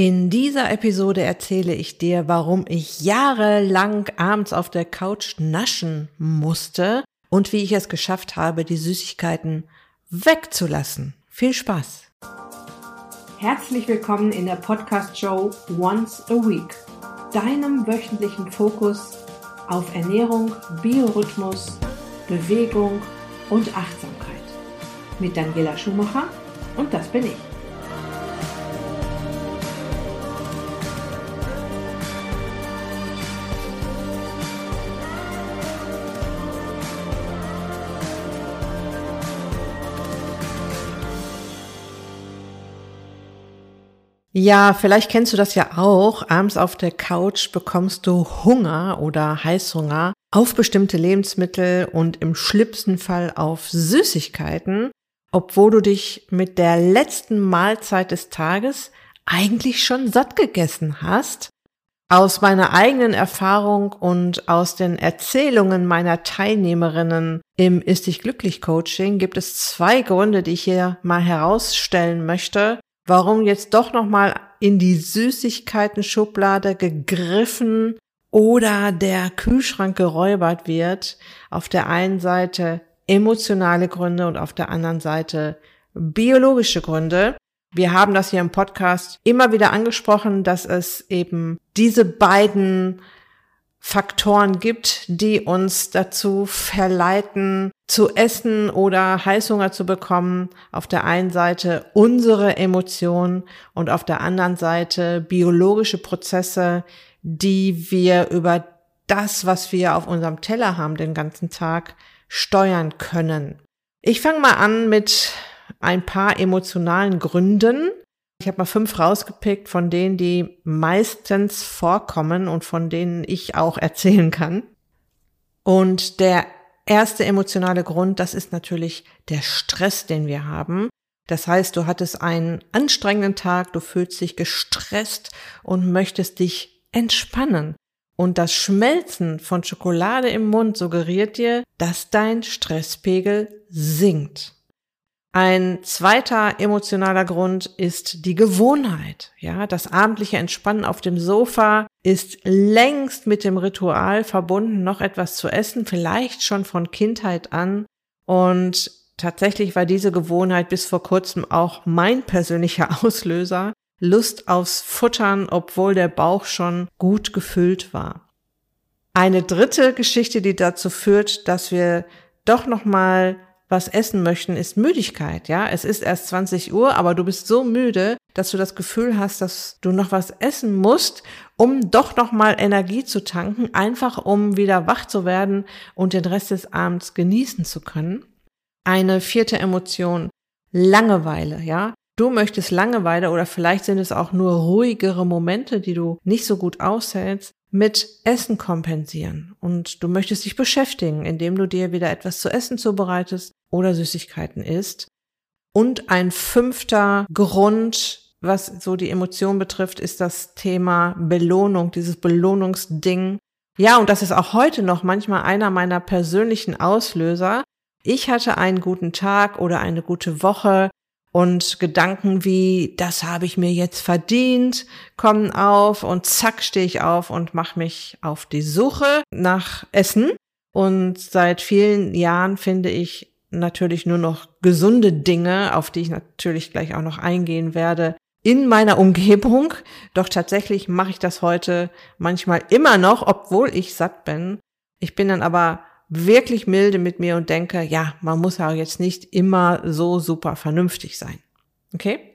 In dieser Episode erzähle ich dir, warum ich jahrelang abends auf der Couch naschen musste und wie ich es geschafft habe, die Süßigkeiten wegzulassen. Viel Spaß! Herzlich willkommen in der Podcast-Show Once a Week, deinem wöchentlichen Fokus auf Ernährung, Biorhythmus, Bewegung und Achtsamkeit. Mit Daniela Schumacher und das bin ich. Ja, vielleicht kennst du das ja auch. Abends auf der Couch bekommst du Hunger oder Heißhunger auf bestimmte Lebensmittel und im schlimmsten Fall auf Süßigkeiten, obwohl du dich mit der letzten Mahlzeit des Tages eigentlich schon satt gegessen hast. Aus meiner eigenen Erfahrung und aus den Erzählungen meiner Teilnehmerinnen im Ist dich glücklich Coaching gibt es zwei Gründe, die ich hier mal herausstellen möchte, warum jetzt doch noch mal in die Süßigkeiten-Schublade gegriffen oder der Kühlschrank geräubert wird. Auf der einen Seite emotionale Gründe und auf der anderen Seite biologische Gründe. Wir haben das hier im Podcast immer wieder angesprochen, dass es eben diese beiden Faktoren gibt, die uns dazu verleiten, zu essen oder Heißhunger zu bekommen. Auf der einen Seite unsere Emotionen und auf der anderen Seite biologische Prozesse, die wir über das, was wir auf unserem Teller haben, den ganzen Tag steuern können. Ich fange mal an mit ein paar emotionalen Gründen, ich habe mal fünf rausgepickt von denen, die meistens vorkommen und von denen ich auch erzählen kann. Und der erste emotionale Grund, das ist natürlich der Stress, den wir haben. Das heißt, du hattest einen anstrengenden Tag, du fühlst dich gestresst und möchtest dich entspannen. Und das Schmelzen von Schokolade im Mund suggeriert dir, dass dein Stresspegel sinkt. Ein zweiter emotionaler Grund ist die Gewohnheit. Ja, das abendliche Entspannen auf dem Sofa ist längst mit dem Ritual verbunden, noch etwas zu essen, vielleicht schon von Kindheit an. Und tatsächlich war diese Gewohnheit bis vor kurzem auch mein persönlicher Auslöser. Lust aufs Futtern, obwohl der Bauch schon gut gefüllt war. Eine dritte Geschichte, die dazu führt, dass wir doch noch mal was essen möchten, ist Müdigkeit, ja. Es ist erst 20 Uhr, aber du bist so müde, dass du das Gefühl hast, dass du noch was essen musst, um doch noch mal Energie zu tanken, einfach um wieder wach zu werden und den Rest des Abends genießen zu können. Eine vierte Emotion, Langeweile, ja. Du möchtest Langeweile oder vielleicht sind es auch nur ruhigere Momente, die du nicht so gut aushältst, mit Essen kompensieren. Und du möchtest dich beschäftigen, indem du dir wieder etwas zu essen zubereitest oder Süßigkeiten isst. Und ein fünfter Grund, was so die Emotion betrifft, ist das Thema Belohnung, dieses Belohnungsding. Ja, und das ist auch heute noch manchmal einer meiner persönlichen Auslöser. Ich hatte einen guten Tag oder eine gute Woche und Gedanken wie, das habe ich mir jetzt verdient, kommen auf und zack stehe ich auf und mache mich auf die Suche nach Essen. Und seit vielen Jahren finde ich natürlich nur noch gesunde Dinge, auf die ich natürlich gleich auch noch eingehen werde, in meiner Umgebung. Doch tatsächlich mache ich das heute manchmal immer noch, obwohl ich satt bin. Ich bin dann aber wirklich milde mit mir und denke, ja, man muss ja jetzt nicht immer so super vernünftig sein. Okay?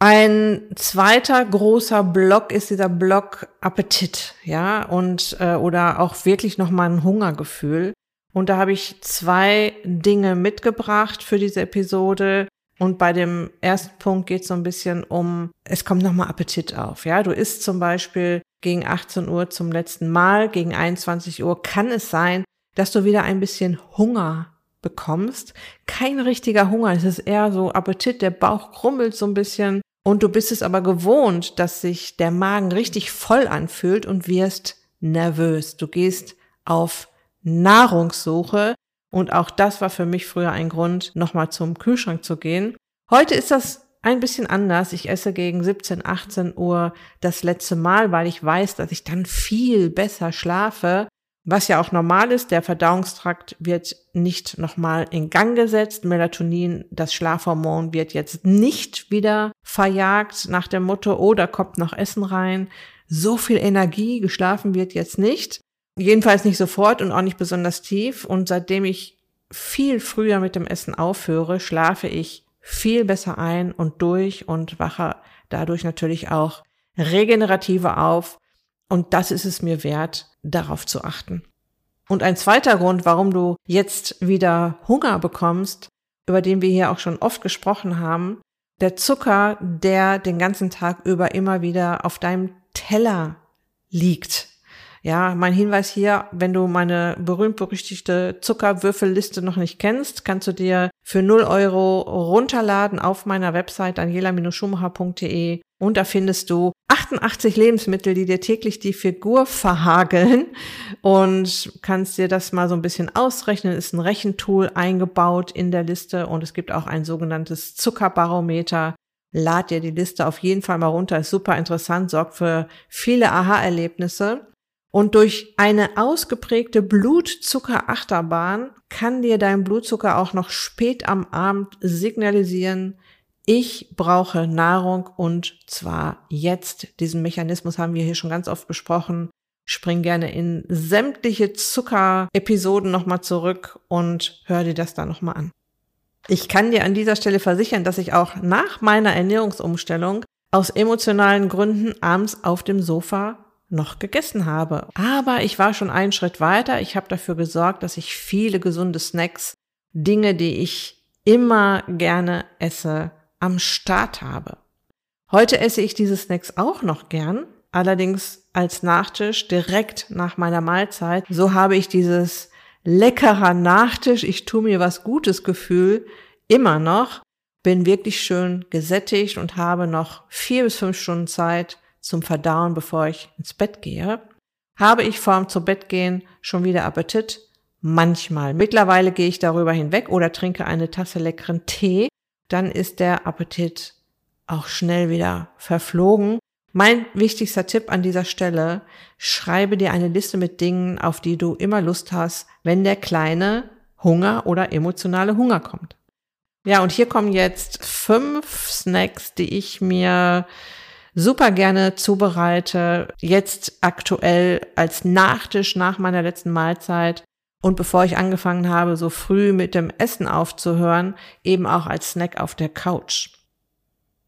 Ein zweiter großer Block ist dieser Block Appetit, ja, und äh, oder auch wirklich noch mal ein Hungergefühl. Und da habe ich zwei Dinge mitgebracht für diese Episode. Und bei dem ersten Punkt geht es so ein bisschen um, es kommt nochmal Appetit auf. Ja, du isst zum Beispiel gegen 18 Uhr zum letzten Mal, gegen 21 Uhr kann es sein, dass du wieder ein bisschen Hunger bekommst. Kein richtiger Hunger, es ist eher so Appetit, der Bauch krummelt so ein bisschen und du bist es aber gewohnt, dass sich der Magen richtig voll anfühlt und wirst nervös. Du gehst auf Nahrungssuche. Und auch das war für mich früher ein Grund, nochmal zum Kühlschrank zu gehen. Heute ist das ein bisschen anders. Ich esse gegen 17, 18 Uhr das letzte Mal, weil ich weiß, dass ich dann viel besser schlafe. Was ja auch normal ist, der Verdauungstrakt wird nicht nochmal in Gang gesetzt. Melatonin, das Schlafhormon, wird jetzt nicht wieder verjagt nach dem Motto, oh, da kommt noch Essen rein. So viel Energie, geschlafen wird jetzt nicht. Jedenfalls nicht sofort und auch nicht besonders tief. Und seitdem ich viel früher mit dem Essen aufhöre, schlafe ich viel besser ein und durch und wache dadurch natürlich auch regenerativer auf. Und das ist es mir wert, darauf zu achten. Und ein zweiter Grund, warum du jetzt wieder Hunger bekommst, über den wir hier auch schon oft gesprochen haben, der Zucker, der den ganzen Tag über immer wieder auf deinem Teller liegt. Ja, mein Hinweis hier, wenn du meine berühmt-berüchtigte Zuckerwürfelliste noch nicht kennst, kannst du dir für 0 Euro runterladen auf meiner Website daniela-schumacher.de und da findest du 88 Lebensmittel, die dir täglich die Figur verhageln und kannst dir das mal so ein bisschen ausrechnen. Ist ein Rechentool eingebaut in der Liste und es gibt auch ein sogenanntes Zuckerbarometer. Lad dir die Liste auf jeden Fall mal runter, ist super interessant, sorgt für viele Aha-Erlebnisse. Und durch eine ausgeprägte Blutzuckerachterbahn kann dir dein Blutzucker auch noch spät am Abend signalisieren, ich brauche Nahrung und zwar jetzt. Diesen Mechanismus haben wir hier schon ganz oft besprochen. Spring gerne in sämtliche Zucker-Episoden nochmal zurück und hör dir das da nochmal an. Ich kann dir an dieser Stelle versichern, dass ich auch nach meiner Ernährungsumstellung aus emotionalen Gründen abends auf dem Sofa noch gegessen habe. Aber ich war schon einen Schritt weiter. Ich habe dafür gesorgt, dass ich viele gesunde Snacks, Dinge, die ich immer gerne esse, am Start habe. Heute esse ich diese Snacks auch noch gern, allerdings als Nachtisch direkt nach meiner Mahlzeit. So habe ich dieses leckerer Nachtisch, ich tue mir was Gutes Gefühl immer noch, bin wirklich schön gesättigt und habe noch vier bis fünf Stunden Zeit, zum Verdauen, bevor ich ins Bett gehe. Habe ich vorm zu Bett gehen schon wieder Appetit? Manchmal. Mittlerweile gehe ich darüber hinweg oder trinke eine Tasse leckeren Tee. Dann ist der Appetit auch schnell wieder verflogen. Mein wichtigster Tipp an dieser Stelle, schreibe dir eine Liste mit Dingen, auf die du immer Lust hast, wenn der kleine Hunger oder emotionale Hunger kommt. Ja, und hier kommen jetzt fünf Snacks, die ich mir super gerne zubereite, jetzt aktuell als Nachtisch nach meiner letzten Mahlzeit und bevor ich angefangen habe, so früh mit dem Essen aufzuhören, eben auch als Snack auf der Couch.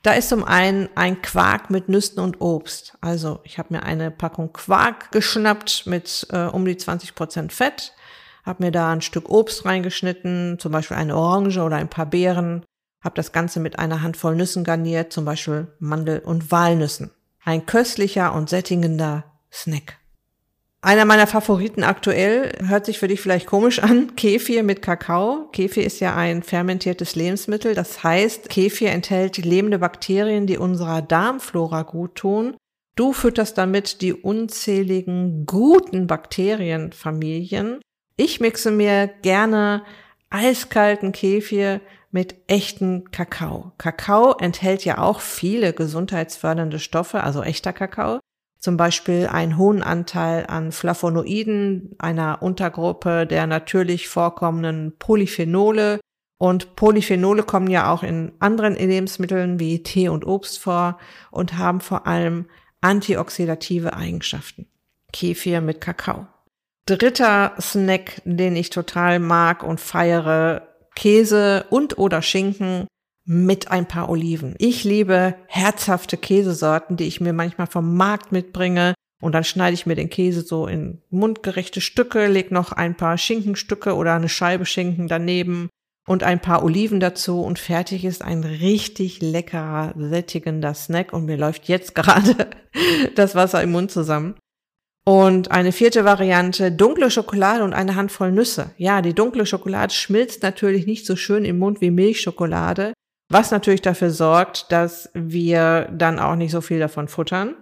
Da ist zum einen ein Quark mit Nüssen und Obst. Also ich habe mir eine Packung Quark geschnappt mit äh, um die 20 Prozent Fett, habe mir da ein Stück Obst reingeschnitten, zum Beispiel eine Orange oder ein paar Beeren, habe das Ganze mit einer Handvoll Nüssen garniert, zum Beispiel Mandel- und Walnüssen. Ein köstlicher und sättigender Snack. Einer meiner Favoriten aktuell hört sich für dich vielleicht komisch an, Kefir mit Kakao. Kefir ist ja ein fermentiertes Lebensmittel. Das heißt, Kefir enthält lebende Bakterien, die unserer Darmflora gut tun. Du fütterst damit die unzähligen guten Bakterienfamilien. Ich mixe mir gerne eiskalten Kefir mit echten Kakao. Kakao enthält ja auch viele gesundheitsfördernde Stoffe, also echter Kakao. Zum Beispiel einen hohen Anteil an Flavonoiden, einer Untergruppe der natürlich vorkommenden Polyphenole. Und Polyphenole kommen ja auch in anderen Lebensmitteln wie Tee und Obst vor und haben vor allem antioxidative Eigenschaften. Kefir mit Kakao. Dritter Snack, den ich total mag und feiere, Käse und oder Schinken mit ein paar Oliven. Ich liebe herzhafte Käsesorten, die ich mir manchmal vom Markt mitbringe. Und dann schneide ich mir den Käse so in mundgerechte Stücke, leg noch ein paar Schinkenstücke oder eine Scheibe Schinken daneben und ein paar Oliven dazu und fertig ist ein richtig leckerer, sättigender Snack und mir läuft jetzt gerade das Wasser im Mund zusammen. Und eine vierte Variante, dunkle Schokolade und eine Handvoll Nüsse. Ja, die dunkle Schokolade schmilzt natürlich nicht so schön im Mund wie Milchschokolade, was natürlich dafür sorgt, dass wir dann auch nicht so viel davon futtern.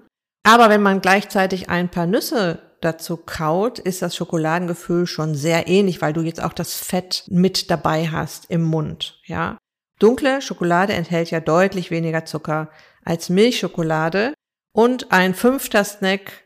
Aber wenn man gleichzeitig ein paar Nüsse dazu kaut, ist das Schokoladengefühl schon sehr ähnlich, weil du jetzt auch das Fett mit dabei hast im Mund, ja. Dunkle Schokolade enthält ja deutlich weniger Zucker als Milchschokolade und ein fünfter Snack,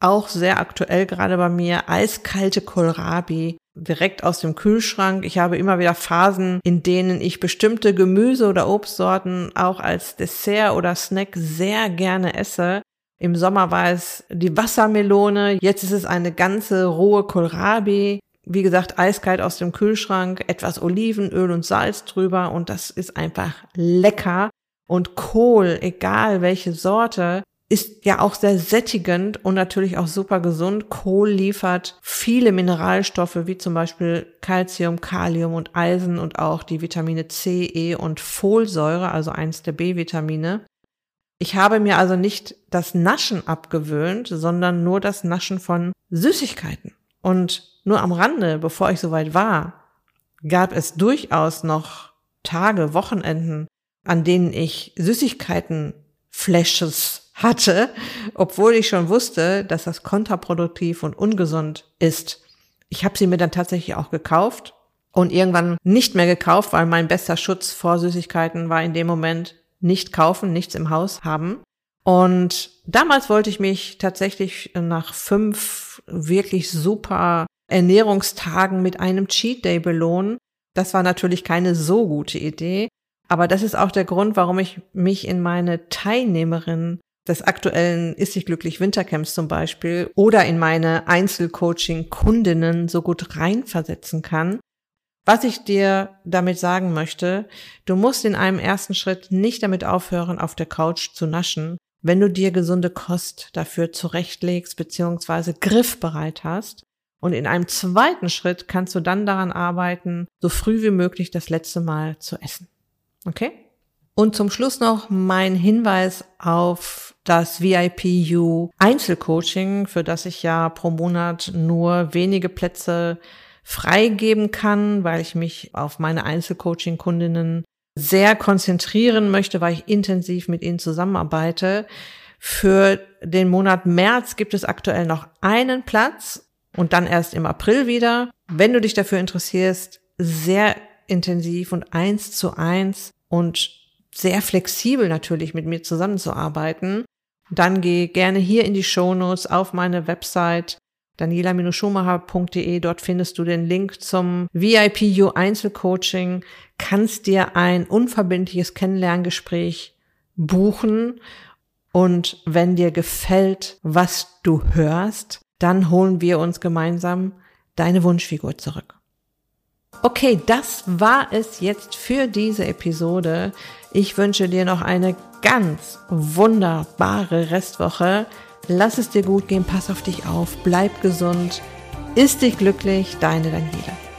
auch sehr aktuell gerade bei mir, eiskalte Kohlrabi direkt aus dem Kühlschrank. Ich habe immer wieder Phasen, in denen ich bestimmte Gemüse- oder Obstsorten auch als Dessert oder Snack sehr gerne esse. Im Sommer war es die Wassermelone, jetzt ist es eine ganze rohe Kohlrabi. Wie gesagt, eiskalt aus dem Kühlschrank, etwas Olivenöl und Salz drüber und das ist einfach lecker. Und Kohl, egal welche Sorte, ist ja auch sehr sättigend und natürlich auch super gesund. Kohl liefert viele Mineralstoffe wie zum Beispiel Calcium, Kalium und Eisen und auch die Vitamine C, E und Folsäure, also eins der B-Vitamine. Ich habe mir also nicht das Naschen abgewöhnt, sondern nur das Naschen von Süßigkeiten. Und nur am Rande, bevor ich soweit war, gab es durchaus noch Tage, Wochenenden, an denen ich Süßigkeiten Flashes hatte, obwohl ich schon wusste, dass das kontraproduktiv und ungesund ist. Ich habe sie mir dann tatsächlich auch gekauft und irgendwann nicht mehr gekauft, weil mein bester Schutz vor Süßigkeiten war in dem Moment nicht kaufen, nichts im Haus haben. Und damals wollte ich mich tatsächlich nach fünf wirklich super Ernährungstagen mit einem Cheat Day belohnen. Das war natürlich keine so gute Idee. Aber das ist auch der Grund, warum ich mich in meine Teilnehmerin des aktuellen Ist sich glücklich Wintercamps zum Beispiel oder in meine Einzelcoaching-Kundinnen so gut reinversetzen kann, was ich dir damit sagen möchte, du musst in einem ersten Schritt nicht damit aufhören, auf der Couch zu naschen, wenn du dir gesunde Kost dafür zurechtlegst bzw. griffbereit hast. Und in einem zweiten Schritt kannst du dann daran arbeiten, so früh wie möglich das letzte Mal zu essen. Okay? Und zum Schluss noch mein Hinweis auf das VIPU Einzelcoaching, für das ich ja pro Monat nur wenige Plätze freigeben kann, weil ich mich auf meine Einzelcoaching-Kundinnen sehr konzentrieren möchte, weil ich intensiv mit ihnen zusammenarbeite. Für den Monat März gibt es aktuell noch einen Platz und dann erst im April wieder. Wenn du dich dafür interessierst, sehr intensiv und eins zu eins und sehr flexibel natürlich mit mir zusammenzuarbeiten, dann geh gerne hier in die Shownotes auf meine Website daniela-schumacher.de. Dort findest du den Link zum VIPU Einzelcoaching, kannst dir ein unverbindliches Kennenlerngespräch buchen und wenn dir gefällt, was du hörst, dann holen wir uns gemeinsam deine Wunschfigur zurück. Okay, das war es jetzt für diese Episode. Ich wünsche dir noch eine ganz wunderbare Restwoche. Lass es dir gut gehen, pass auf dich auf, bleib gesund, ist dich glücklich, deine Daniela.